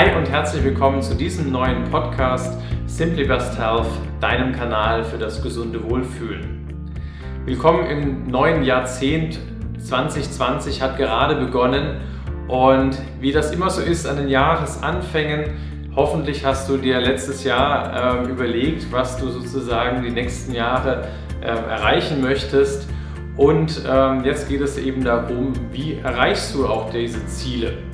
Hi und herzlich willkommen zu diesem neuen Podcast Simply Best Health, deinem Kanal für das gesunde Wohlfühlen. Willkommen im neuen Jahrzehnt. 2020 hat gerade begonnen und wie das immer so ist an den Jahresanfängen, hoffentlich hast du dir letztes Jahr äh, überlegt, was du sozusagen die nächsten Jahre äh, erreichen möchtest. Und ähm, jetzt geht es eben darum, wie erreichst du auch diese Ziele.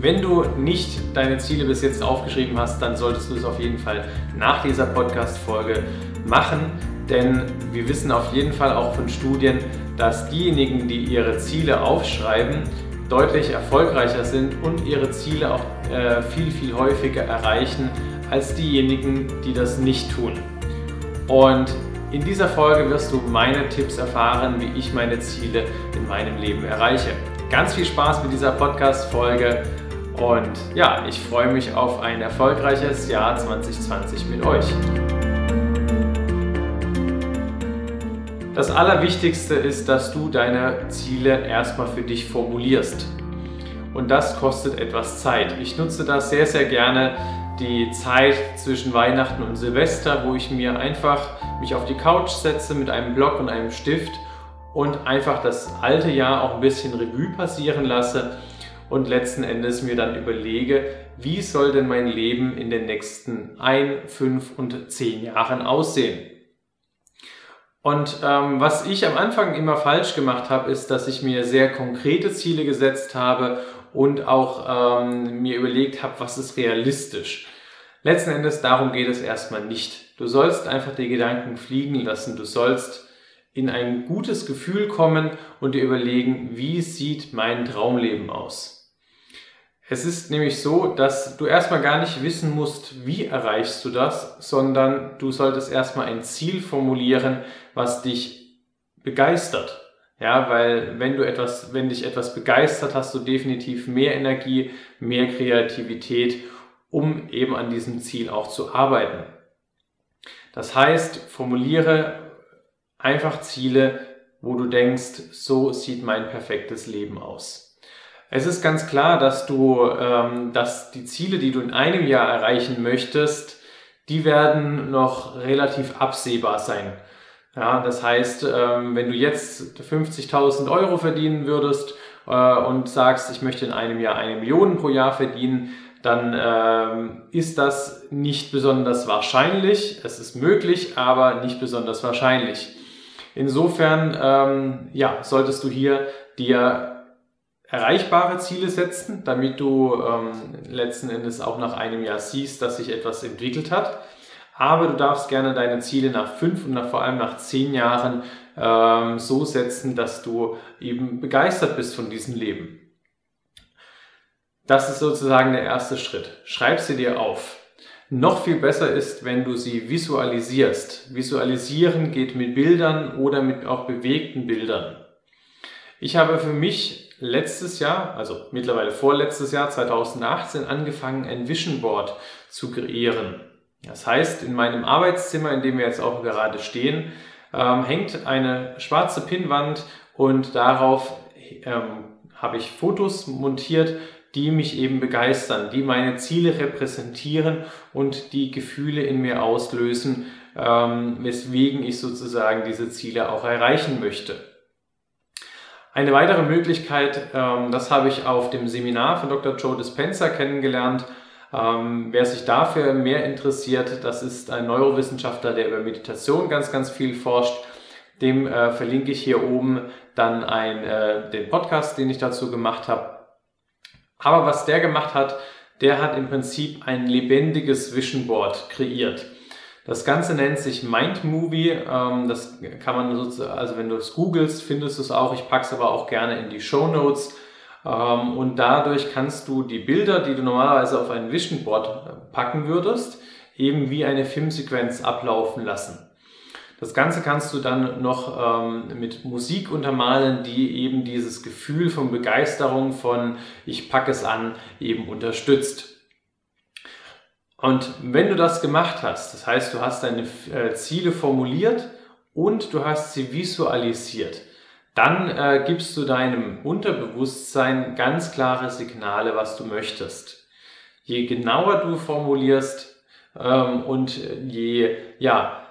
Wenn du nicht deine Ziele bis jetzt aufgeschrieben hast, dann solltest du es auf jeden Fall nach dieser Podcast-Folge machen, denn wir wissen auf jeden Fall auch von Studien, dass diejenigen, die ihre Ziele aufschreiben, deutlich erfolgreicher sind und ihre Ziele auch äh, viel, viel häufiger erreichen als diejenigen, die das nicht tun. Und in dieser Folge wirst du meine Tipps erfahren, wie ich meine Ziele in meinem Leben erreiche. Ganz viel Spaß mit dieser Podcast-Folge und ja, ich freue mich auf ein erfolgreiches Jahr 2020 mit euch. Das Allerwichtigste ist, dass du deine Ziele erstmal für dich formulierst. Und das kostet etwas Zeit. Ich nutze das sehr, sehr gerne, die Zeit zwischen Weihnachten und Silvester, wo ich mir einfach mich auf die Couch setze mit einem Block und einem Stift und einfach das alte Jahr auch ein bisschen Revue passieren lasse und letzten Endes mir dann überlege, wie soll denn mein Leben in den nächsten ein, fünf und zehn Jahren aussehen. Und ähm, was ich am Anfang immer falsch gemacht habe, ist, dass ich mir sehr konkrete Ziele gesetzt habe und auch ähm, mir überlegt habe, was ist realistisch. Letzten Endes darum geht es erstmal nicht. Du sollst einfach die Gedanken fliegen lassen. Du sollst in ein gutes Gefühl kommen und dir überlegen, wie sieht mein Traumleben aus. Es ist nämlich so, dass du erstmal gar nicht wissen musst, wie erreichst du das, sondern du solltest erstmal ein Ziel formulieren, was dich begeistert. Ja, weil wenn du etwas, wenn dich etwas begeistert, hast du definitiv mehr Energie, mehr Kreativität, um eben an diesem Ziel auch zu arbeiten. Das heißt, formuliere einfach Ziele, wo du denkst, so sieht mein perfektes Leben aus. Es ist ganz klar, dass du, ähm, dass die Ziele, die du in einem Jahr erreichen möchtest, die werden noch relativ absehbar sein. Ja, das heißt, ähm, wenn du jetzt 50.000 Euro verdienen würdest äh, und sagst, ich möchte in einem Jahr eine Million pro Jahr verdienen, dann ähm, ist das nicht besonders wahrscheinlich. Es ist möglich, aber nicht besonders wahrscheinlich. Insofern ähm, ja, solltest du hier dir erreichbare Ziele setzen, damit du ähm, letzten Endes auch nach einem Jahr siehst, dass sich etwas entwickelt hat. Aber du darfst gerne deine Ziele nach fünf und nach, vor allem nach zehn Jahren ähm, so setzen, dass du eben begeistert bist von diesem Leben. Das ist sozusagen der erste Schritt. Schreib sie dir auf. Noch viel besser ist, wenn du sie visualisierst. Visualisieren geht mit Bildern oder mit auch bewegten Bildern. Ich habe für mich letztes Jahr, also mittlerweile vorletztes Jahr 2018, angefangen, ein Vision Board zu kreieren. Das heißt, in meinem Arbeitszimmer, in dem wir jetzt auch gerade stehen, ähm, hängt eine schwarze Pinnwand und darauf ähm, habe ich Fotos montiert, die mich eben begeistern, die meine Ziele repräsentieren und die Gefühle in mir auslösen, ähm, weswegen ich sozusagen diese Ziele auch erreichen möchte. Eine weitere Möglichkeit, ähm, das habe ich auf dem Seminar von Dr. Joe Dispenza kennengelernt. Ähm, wer sich dafür mehr interessiert, das ist ein Neurowissenschaftler, der über Meditation ganz, ganz viel forscht. Dem äh, verlinke ich hier oben dann ein, äh, den Podcast, den ich dazu gemacht habe. Aber was der gemacht hat, der hat im Prinzip ein lebendiges Vision Board kreiert. Das Ganze nennt sich Mind Movie. Ähm, das kann man sozusagen, also wenn du es googelst, findest du es auch. Ich packe es aber auch gerne in die Show Notes. Ähm, und dadurch kannst du die Bilder, die du normalerweise auf ein Vision Board äh, packen würdest, eben wie eine Filmsequenz ablaufen lassen. Das Ganze kannst du dann noch ähm, mit Musik untermalen, die eben dieses Gefühl von Begeisterung, von ich packe es an, eben unterstützt. Und wenn du das gemacht hast, das heißt, du hast deine äh, Ziele formuliert und du hast sie visualisiert, dann äh, gibst du deinem Unterbewusstsein ganz klare Signale, was du möchtest. je genauer du formulierst ähm, und je ja,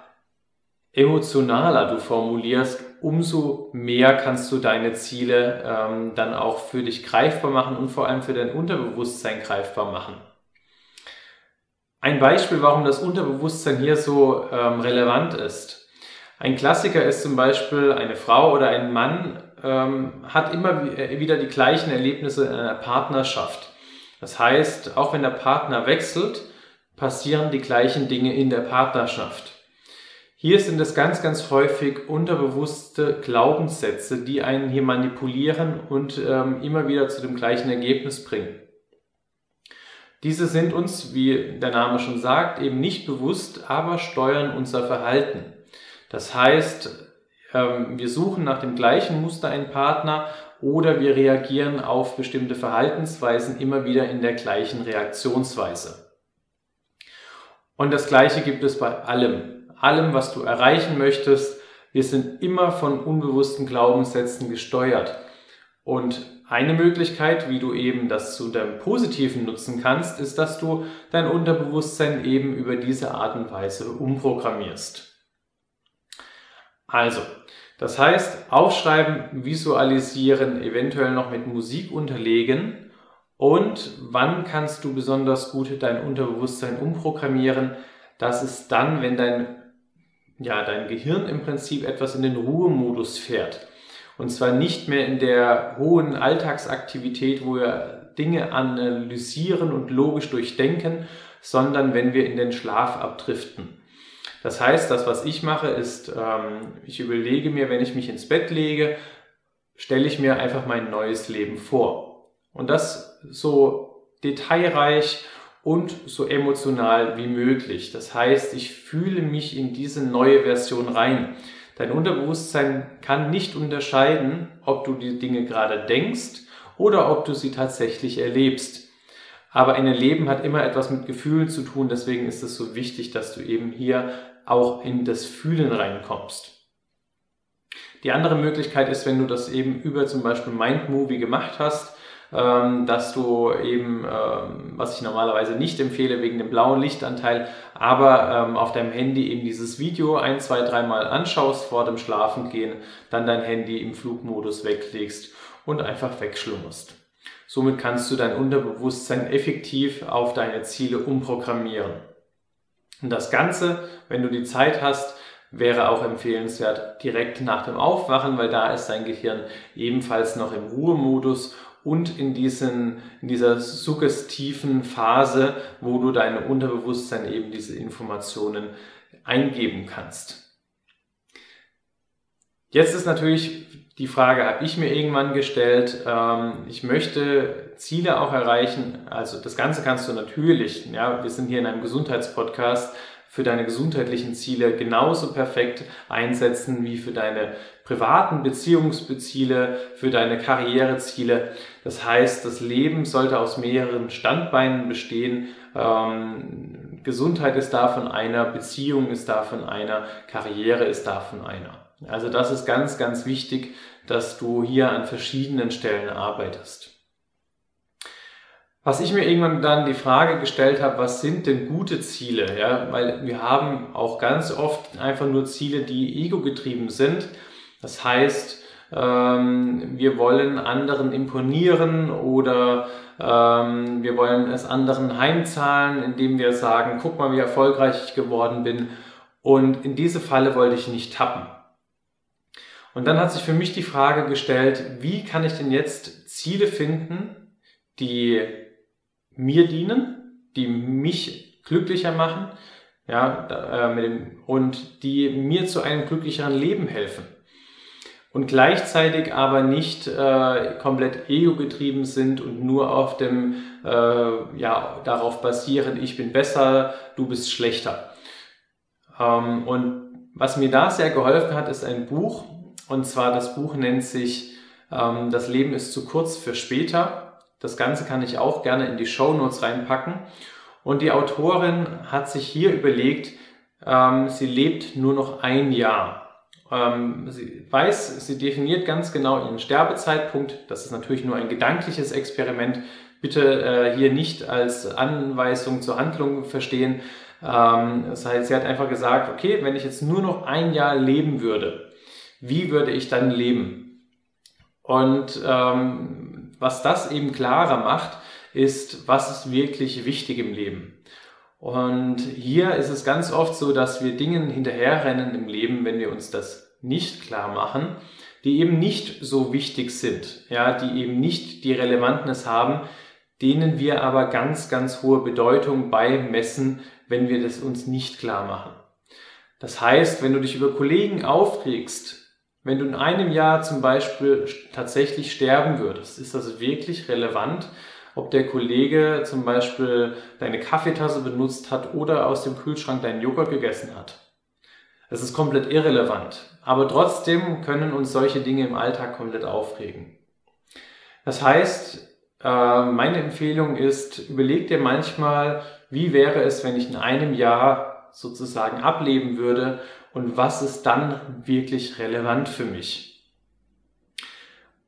emotionaler du formulierst, umso mehr kannst du deine Ziele ähm, dann auch für dich greifbar machen und vor allem für dein Unterbewusstsein greifbar machen. Ein Beispiel, warum das Unterbewusstsein hier so ähm, relevant ist. Ein Klassiker ist zum Beispiel eine Frau oder ein Mann ähm, hat immer äh, wieder die gleichen Erlebnisse in einer Partnerschaft. Das heißt, auch wenn der Partner wechselt, passieren die gleichen Dinge in der Partnerschaft. Hier sind es ganz, ganz häufig unterbewusste Glaubenssätze, die einen hier manipulieren und ähm, immer wieder zu dem gleichen Ergebnis bringen. Diese sind uns, wie der Name schon sagt, eben nicht bewusst, aber steuern unser Verhalten. Das heißt, ähm, wir suchen nach dem gleichen Muster einen Partner oder wir reagieren auf bestimmte Verhaltensweisen immer wieder in der gleichen Reaktionsweise. Und das Gleiche gibt es bei allem allem, was du erreichen möchtest. Wir sind immer von unbewussten Glaubenssätzen gesteuert. Und eine Möglichkeit, wie du eben das zu deinem Positiven nutzen kannst, ist, dass du dein Unterbewusstsein eben über diese Art und Weise umprogrammierst. Also, das heißt, aufschreiben, visualisieren, eventuell noch mit Musik unterlegen. Und wann kannst du besonders gut dein Unterbewusstsein umprogrammieren? Das ist dann, wenn dein ja, dein Gehirn im Prinzip etwas in den Ruhemodus fährt. Und zwar nicht mehr in der hohen Alltagsaktivität, wo wir Dinge analysieren und logisch durchdenken, sondern wenn wir in den Schlaf abdriften. Das heißt, das, was ich mache, ist, ähm, ich überlege mir, wenn ich mich ins Bett lege, stelle ich mir einfach mein neues Leben vor. Und das so detailreich und so emotional wie möglich. Das heißt, ich fühle mich in diese neue Version rein. Dein Unterbewusstsein kann nicht unterscheiden, ob du die Dinge gerade denkst oder ob du sie tatsächlich erlebst. Aber ein Erleben hat immer etwas mit Gefühlen zu tun, deswegen ist es so wichtig, dass du eben hier auch in das Fühlen reinkommst. Die andere Möglichkeit ist, wenn du das eben über zum Beispiel Mindmovie gemacht hast, ähm, dass du eben, ähm, was ich normalerweise nicht empfehle wegen dem blauen Lichtanteil, aber ähm, auf deinem Handy eben dieses Video ein, zwei, dreimal anschaust vor dem Schlafengehen, dann dein Handy im Flugmodus weglegst und einfach wegschlummerst. Somit kannst du dein Unterbewusstsein effektiv auf deine Ziele umprogrammieren. Und das Ganze, wenn du die Zeit hast, wäre auch empfehlenswert direkt nach dem Aufwachen, weil da ist dein Gehirn ebenfalls noch im Ruhemodus und in, diesen, in dieser suggestiven Phase, wo du deinem Unterbewusstsein eben diese Informationen eingeben kannst. Jetzt ist natürlich die Frage, habe ich mir irgendwann gestellt, ähm, ich möchte Ziele auch erreichen. Also das Ganze kannst du natürlich, ja, wir sind hier in einem Gesundheitspodcast, für deine gesundheitlichen Ziele genauso perfekt einsetzen wie für deine privaten Beziehungsziele, für deine Karriereziele. Das heißt, das Leben sollte aus mehreren Standbeinen bestehen. Ähm, Gesundheit ist davon einer, Beziehung ist davon einer, Karriere ist davon einer. Also das ist ganz, ganz wichtig, dass du hier an verschiedenen Stellen arbeitest. Was ich mir irgendwann dann die Frage gestellt habe, was sind denn gute Ziele? Ja, weil wir haben auch ganz oft einfach nur Ziele, die ego-getrieben sind. Das heißt, ähm, wir wollen anderen imponieren oder ähm, wir wollen es anderen heimzahlen, indem wir sagen, guck mal, wie erfolgreich ich geworden bin. Und in diese Falle wollte ich nicht tappen. Und dann hat sich für mich die Frage gestellt, wie kann ich denn jetzt Ziele finden, die mir dienen, die mich glücklicher machen, ja, äh, und die mir zu einem glücklicheren Leben helfen. Und gleichzeitig aber nicht äh, komplett ego-getrieben sind und nur auf dem, äh, ja, darauf basieren, ich bin besser, du bist schlechter. Ähm, und was mir da sehr geholfen hat, ist ein Buch. Und zwar das Buch nennt sich ähm, Das Leben ist zu kurz für später das Ganze kann ich auch gerne in die Show Notes reinpacken. Und die Autorin hat sich hier überlegt, ähm, sie lebt nur noch ein Jahr. Ähm, sie weiß, sie definiert ganz genau ihren Sterbezeitpunkt. Das ist natürlich nur ein gedankliches Experiment. bitte äh, hier nicht als Anweisung zur Handlung verstehen. Ähm, das heißt, sie hat einfach gesagt, okay, wenn ich jetzt nur noch ein Jahr leben würde, wie würde ich dann leben? Und ähm, was das eben klarer macht, ist, was ist wirklich wichtig im Leben. Und hier ist es ganz oft so, dass wir Dingen hinterherrennen im Leben, wenn wir uns das nicht klar machen, die eben nicht so wichtig sind, ja, die eben nicht die Relevantness haben, denen wir aber ganz, ganz hohe Bedeutung beimessen, wenn wir das uns nicht klar machen. Das heißt, wenn du dich über Kollegen aufregst, wenn du in einem Jahr zum Beispiel tatsächlich sterben würdest, ist das wirklich relevant, ob der Kollege zum Beispiel deine Kaffeetasse benutzt hat oder aus dem Kühlschrank deinen Joghurt gegessen hat. Es ist komplett irrelevant. Aber trotzdem können uns solche Dinge im Alltag komplett aufregen. Das heißt, äh, meine Empfehlung ist, überleg dir manchmal, wie wäre es, wenn ich in einem Jahr sozusagen ableben würde und was ist dann wirklich relevant für mich.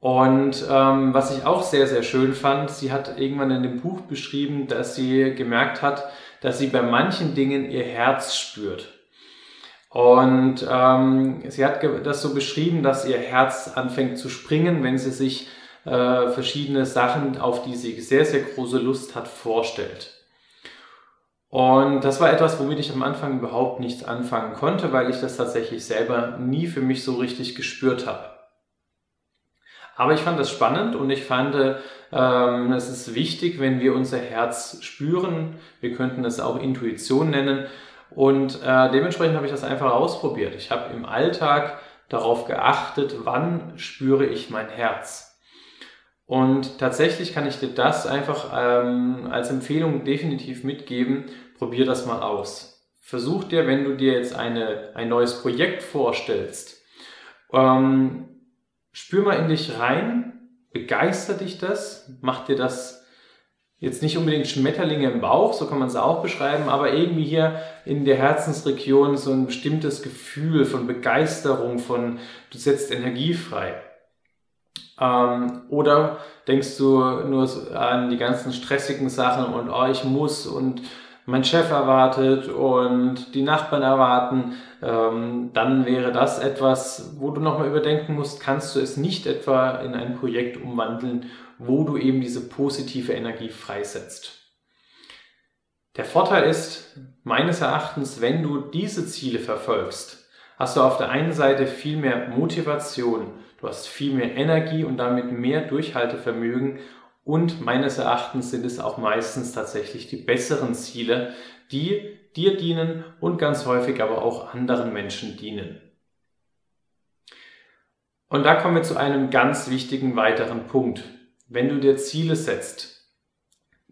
Und ähm, was ich auch sehr, sehr schön fand, sie hat irgendwann in dem Buch beschrieben, dass sie gemerkt hat, dass sie bei manchen Dingen ihr Herz spürt. Und ähm, sie hat das so beschrieben, dass ihr Herz anfängt zu springen, wenn sie sich äh, verschiedene Sachen, auf die sie sehr, sehr große Lust hat, vorstellt. Und das war etwas, womit ich am Anfang überhaupt nichts anfangen konnte, weil ich das tatsächlich selber nie für mich so richtig gespürt habe. Aber ich fand das spannend und ich fand, ähm, es ist wichtig, wenn wir unser Herz spüren. Wir könnten es auch Intuition nennen. Und äh, dementsprechend habe ich das einfach ausprobiert. Ich habe im Alltag darauf geachtet, wann spüre ich mein Herz. Und tatsächlich kann ich dir das einfach ähm, als Empfehlung definitiv mitgeben. Probier das mal aus. Versuch dir, wenn du dir jetzt eine, ein neues Projekt vorstellst, ähm, spür mal in dich rein, begeistert dich das, macht dir das jetzt nicht unbedingt Schmetterlinge im Bauch, so kann man es auch beschreiben, aber irgendwie hier in der Herzensregion so ein bestimmtes Gefühl von Begeisterung, von du setzt Energie frei. Ähm, oder denkst du nur an die ganzen stressigen Sachen und oh, ich muss und mein Chef erwartet und die Nachbarn erwarten, ähm, dann wäre das etwas, wo du nochmal überdenken musst, kannst du es nicht etwa in ein Projekt umwandeln, wo du eben diese positive Energie freisetzt. Der Vorteil ist meines Erachtens, wenn du diese Ziele verfolgst, hast du auf der einen Seite viel mehr Motivation, du hast viel mehr Energie und damit mehr Durchhaltevermögen und meines Erachtens sind es auch meistens tatsächlich die besseren Ziele, die dir dienen und ganz häufig aber auch anderen Menschen dienen. Und da kommen wir zu einem ganz wichtigen weiteren Punkt. Wenn du dir Ziele setzt,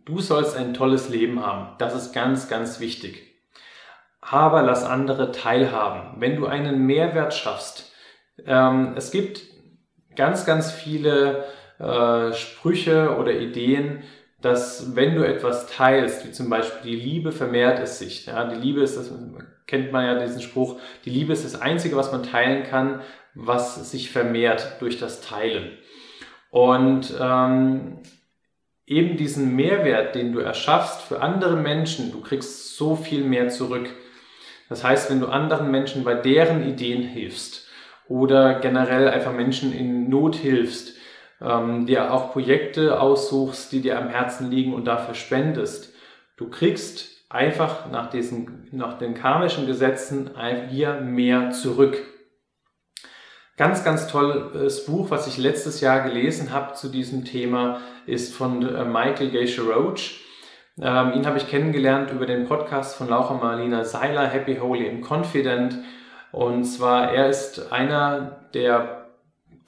du sollst ein tolles Leben haben. Das ist ganz, ganz wichtig. Aber lass andere teilhaben. Wenn du einen Mehrwert schaffst, ähm, es gibt ganz, ganz viele äh, Sprüche oder Ideen, dass wenn du etwas teilst, wie zum Beispiel die Liebe vermehrt es sich. Ja, die Liebe ist, das kennt man ja diesen Spruch, die Liebe ist das Einzige, was man teilen kann, was sich vermehrt durch das Teilen. Und ähm, eben diesen Mehrwert, den du erschaffst für andere Menschen, du kriegst so viel mehr zurück. Das heißt, wenn du anderen Menschen bei deren Ideen hilfst oder generell einfach Menschen in Not hilfst, ähm, dir auch Projekte aussuchst, die dir am Herzen liegen und dafür spendest. Du kriegst einfach nach, diesen, nach den karmischen Gesetzen hier mehr zurück. Ganz, ganz tolles Buch, was ich letztes Jahr gelesen habe zu diesem Thema, ist von äh, Michael Geisha Roach. Ähm, ihn habe ich kennengelernt über den Podcast von Laura Marlina Seiler, Happy, Holy and Confident. Und zwar, er ist einer der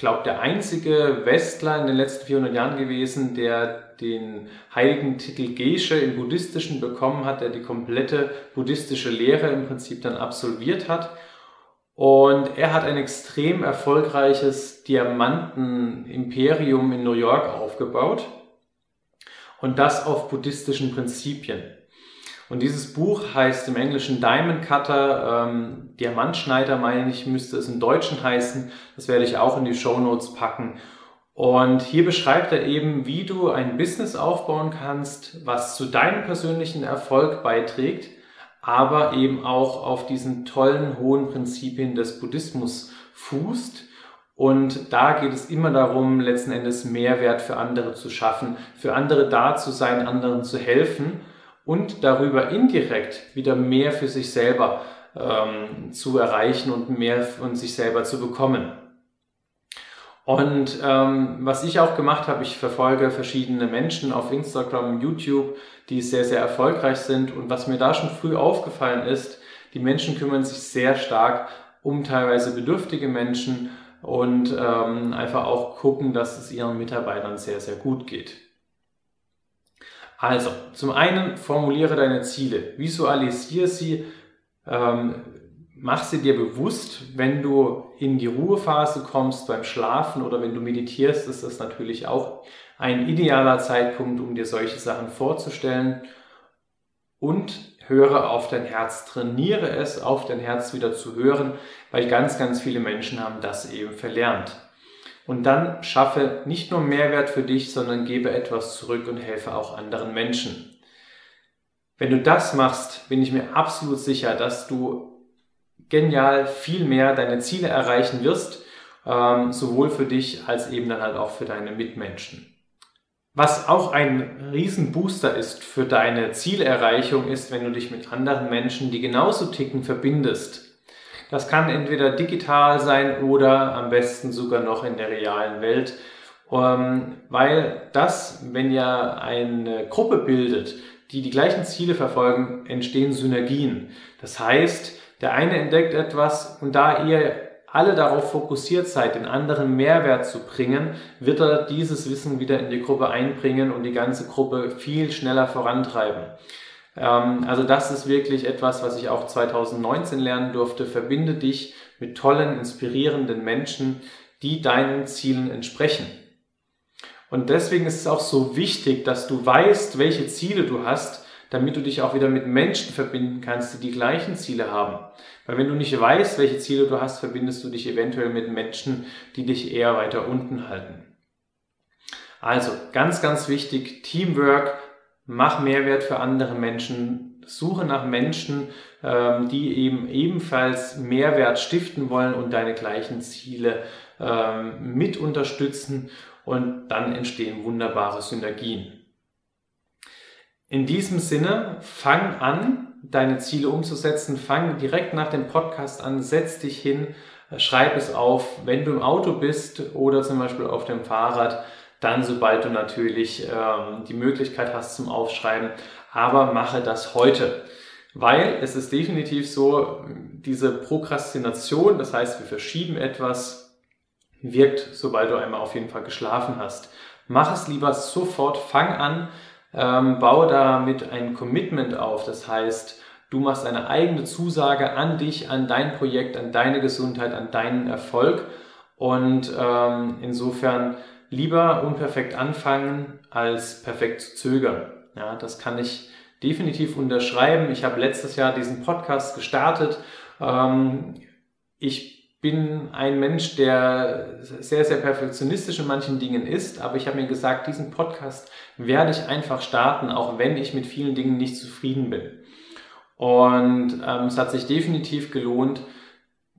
glaube, der einzige Westler in den letzten 400 Jahren gewesen, der den heiligen Titel Geshe im Buddhistischen bekommen hat, der die komplette buddhistische Lehre im Prinzip dann absolviert hat. Und er hat ein extrem erfolgreiches Diamantenimperium in New York aufgebaut. Und das auf buddhistischen Prinzipien. Und dieses Buch heißt im Englischen Diamond Cutter, ähm, Diamantschneider meine ich, müsste es im Deutschen heißen. Das werde ich auch in die Show Notes packen. Und hier beschreibt er eben, wie du ein Business aufbauen kannst, was zu deinem persönlichen Erfolg beiträgt, aber eben auch auf diesen tollen, hohen Prinzipien des Buddhismus fußt. Und da geht es immer darum, letzten Endes Mehrwert für andere zu schaffen, für andere da zu sein, anderen zu helfen und darüber indirekt wieder mehr für sich selber ähm, zu erreichen und mehr von sich selber zu bekommen. Und ähm, was ich auch gemacht habe, ich verfolge verschiedene Menschen auf Instagram, YouTube, die sehr, sehr erfolgreich sind. Und was mir da schon früh aufgefallen ist, die Menschen kümmern sich sehr stark um teilweise bedürftige Menschen und ähm, einfach auch gucken, dass es ihren Mitarbeitern sehr, sehr gut geht. Also, zum einen formuliere deine Ziele, visualisiere sie, ähm, mach sie dir bewusst, wenn du in die Ruhephase kommst beim Schlafen oder wenn du meditierst, ist das natürlich auch ein idealer Zeitpunkt, um dir solche Sachen vorzustellen. Und höre auf dein Herz, trainiere es, auf dein Herz wieder zu hören, weil ganz, ganz viele Menschen haben das eben verlernt. Und dann schaffe nicht nur Mehrwert für dich, sondern gebe etwas zurück und helfe auch anderen Menschen. Wenn du das machst, bin ich mir absolut sicher, dass du genial viel mehr deine Ziele erreichen wirst, ähm, sowohl für dich als eben dann halt auch für deine Mitmenschen. Was auch ein Riesenbooster ist für deine Zielerreichung ist, wenn du dich mit anderen Menschen, die genauso ticken, verbindest. Das kann entweder digital sein oder am besten sogar noch in der realen Welt, ähm, weil das, wenn ihr eine Gruppe bildet, die die gleichen Ziele verfolgen, entstehen Synergien. Das heißt, der eine entdeckt etwas und da ihr alle darauf fokussiert seid, den anderen Mehrwert zu bringen, wird er dieses Wissen wieder in die Gruppe einbringen und die ganze Gruppe viel schneller vorantreiben. Ähm, also das ist wirklich etwas, was ich auch 2019 lernen durfte. Verbinde dich mit tollen, inspirierenden Menschen, die deinen Zielen entsprechen. Und deswegen ist es auch so wichtig, dass du weißt, welche Ziele du hast, damit du dich auch wieder mit Menschen verbinden kannst, die die gleichen Ziele haben. Weil wenn du nicht weißt, welche Ziele du hast, verbindest du dich eventuell mit Menschen, die dich eher weiter unten halten. Also ganz, ganz wichtig, Teamwork, mach Mehrwert für andere Menschen, suche nach Menschen, ähm, die eben ebenfalls Mehrwert stiften wollen und deine gleichen Ziele ähm, mit unterstützen und dann entstehen wunderbare Synergien. In diesem Sinne, fang an, deine Ziele umzusetzen. Fang direkt nach dem Podcast an, setz dich hin, schreib es auf. Wenn du im Auto bist oder zum Beispiel auf dem Fahrrad, dann sobald du natürlich ähm, die Möglichkeit hast zum Aufschreiben. Aber mache das heute. Weil es ist definitiv so, diese Prokrastination, das heißt, wir verschieben etwas, wirkt, sobald du einmal auf jeden Fall geschlafen hast. Mach es lieber sofort, fang an, ähm, baue damit ein Commitment auf. Das heißt, du machst eine eigene Zusage an dich, an dein Projekt, an deine Gesundheit, an deinen Erfolg. Und ähm, insofern lieber unperfekt anfangen, als perfekt zu zögern. Ja, das kann ich definitiv unterschreiben. Ich habe letztes Jahr diesen Podcast gestartet. Ähm, ich bin ein Mensch, der sehr, sehr perfektionistisch in manchen Dingen ist, aber ich habe mir gesagt, diesen Podcast werde ich einfach starten, auch wenn ich mit vielen Dingen nicht zufrieden bin. Und ähm, es hat sich definitiv gelohnt.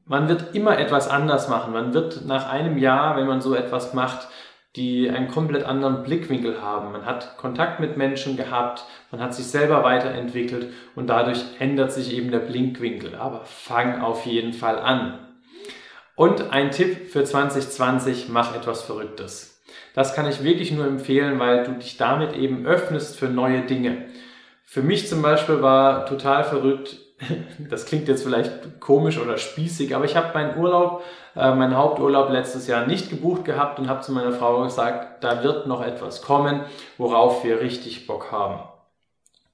Man wird immer etwas anders machen. Man wird nach einem Jahr, wenn man so etwas macht, die einen komplett anderen Blickwinkel haben. Man hat Kontakt mit Menschen gehabt, man hat sich selber weiterentwickelt und dadurch ändert sich eben der Blickwinkel. Aber fang auf jeden Fall an. Und ein Tipp für 2020, mach etwas Verrücktes. Das kann ich wirklich nur empfehlen, weil du dich damit eben öffnest für neue Dinge. Für mich zum Beispiel war total verrückt, das klingt jetzt vielleicht komisch oder spießig, aber ich habe meinen Urlaub, äh, meinen Haupturlaub letztes Jahr nicht gebucht gehabt und habe zu meiner Frau gesagt, da wird noch etwas kommen, worauf wir richtig Bock haben.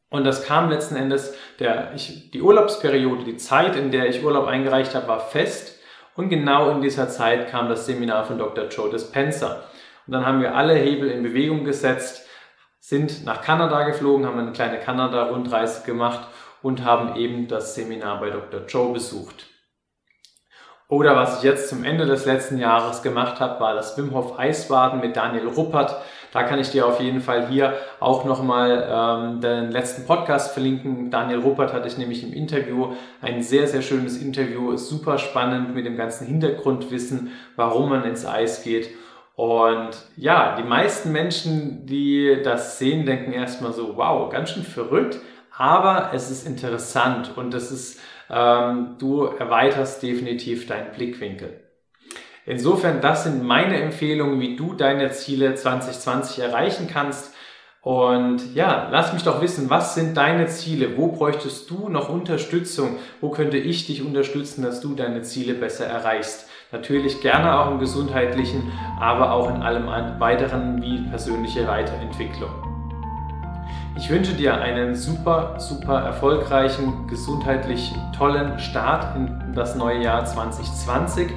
Und das kam letzten Endes, der, ich, die Urlaubsperiode, die Zeit, in der ich Urlaub eingereicht habe, war fest. Und genau in dieser Zeit kam das Seminar von Dr. Joe Dispenza. Und dann haben wir alle Hebel in Bewegung gesetzt, sind nach Kanada geflogen, haben eine kleine Kanada-Rundreise gemacht und haben eben das Seminar bei Dr. Joe besucht. Oder was ich jetzt zum Ende des letzten Jahres gemacht habe, war das Wim Hof Eisbaden mit Daniel Ruppert. Da kann ich dir auf jeden Fall hier auch nochmal ähm, den letzten Podcast verlinken. Daniel Ruppert hatte ich nämlich im Interview. Ein sehr, sehr schönes Interview. Super spannend mit dem ganzen Hintergrundwissen, warum man ins Eis geht. Und ja, die meisten Menschen, die das sehen, denken erstmal so, wow, ganz schön verrückt. Aber es ist interessant und es ist, ähm, du erweiterst definitiv deinen Blickwinkel. Insofern, das sind meine Empfehlungen, wie du deine Ziele 2020 erreichen kannst. Und ja, lass mich doch wissen, was sind deine Ziele? Wo bräuchtest du noch Unterstützung? Wo könnte ich dich unterstützen, dass du deine Ziele besser erreichst? Natürlich gerne auch im gesundheitlichen, aber auch in allem weiteren wie persönliche Weiterentwicklung. Ich wünsche dir einen super, super erfolgreichen, gesundheitlich tollen Start in das neue Jahr 2020.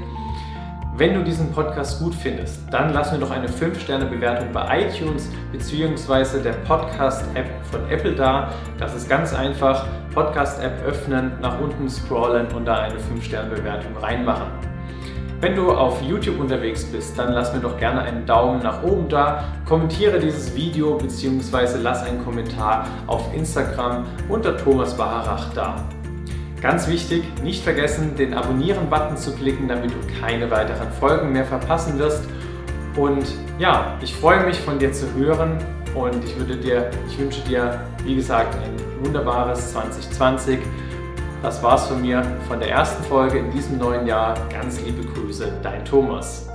Wenn du diesen Podcast gut findest, dann lass mir doch eine 5-Sterne-Bewertung bei iTunes bzw. der Podcast-App von Apple da. Das ist ganz einfach. Podcast-App öffnen, nach unten scrollen und da eine 5-Sterne-Bewertung reinmachen. Wenn du auf YouTube unterwegs bist, dann lass mir doch gerne einen Daumen nach oben da, kommentiere dieses Video bzw. lass einen Kommentar auf Instagram unter Thomas Baharach da. Ganz wichtig, nicht vergessen, den Abonnieren-Button zu klicken, damit du keine weiteren Folgen mehr verpassen wirst. Und ja, ich freue mich von dir zu hören und ich, würde dir, ich wünsche dir, wie gesagt, ein wunderbares 2020. Das war's von mir von der ersten Folge in diesem neuen Jahr. Ganz liebe Grüße, dein Thomas.